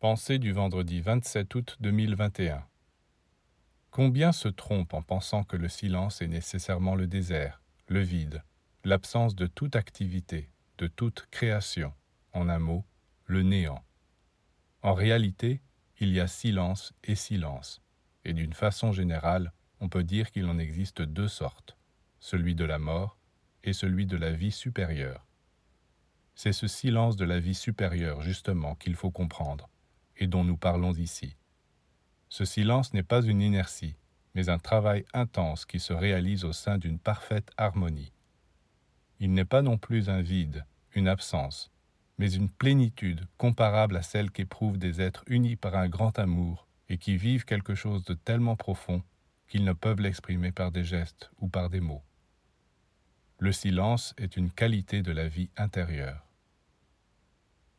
Pensée du vendredi 27 août 2021. Combien se trompent en pensant que le silence est nécessairement le désert, le vide, l'absence de toute activité, de toute création, en un mot, le néant? En réalité, il y a silence et silence, et d'une façon générale, on peut dire qu'il en existe deux sortes, celui de la mort et celui de la vie supérieure. C'est ce silence de la vie supérieure, justement, qu'il faut comprendre et dont nous parlons ici. Ce silence n'est pas une inertie, mais un travail intense qui se réalise au sein d'une parfaite harmonie. Il n'est pas non plus un vide, une absence, mais une plénitude comparable à celle qu'éprouvent des êtres unis par un grand amour et qui vivent quelque chose de tellement profond qu'ils ne peuvent l'exprimer par des gestes ou par des mots. Le silence est une qualité de la vie intérieure.